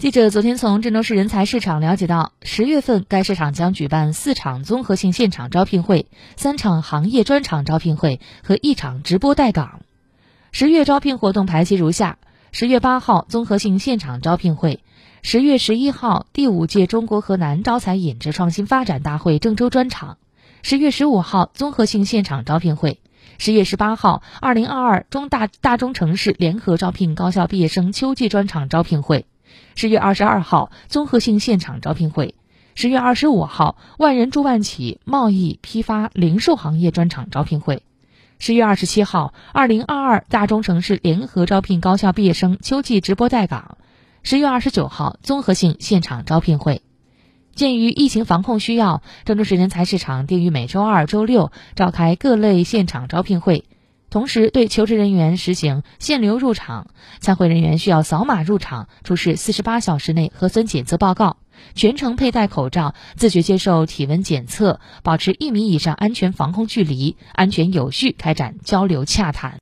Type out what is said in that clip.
记者昨天从郑州市人才市场了解到，十月份该市场将举办四场综合性现场招聘会、三场行业专场招聘会和一场直播带岗。十月招聘活动排期如下：十月八号综合性现场招聘会，十月十一号第五届中国河南招才引智创新发展大会郑州专场，十月十五号综合性现场招聘会，十月十八号二零二二中大大中城市联合招聘高校毕业生秋季专场招聘会。十月二十二号，综合性现场招聘会；十月二十五号，万人助万企贸易批发零售行业专场招聘会；十月二十七号，二零二二大中城市联合招聘高校毕业生秋季直播带岗；十月二十九号，综合性现场招聘会。鉴于疫情防控需要，郑州市人才市场定于每周二、周六召开各类现场招聘会。同时，对求职人员实行限流入场，参会人员需要扫码入场，出示四十八小时内核酸检测报告，全程佩戴口罩，自觉接受体温检测，保持一米以上安全防控距离，安全有序开展交流洽谈。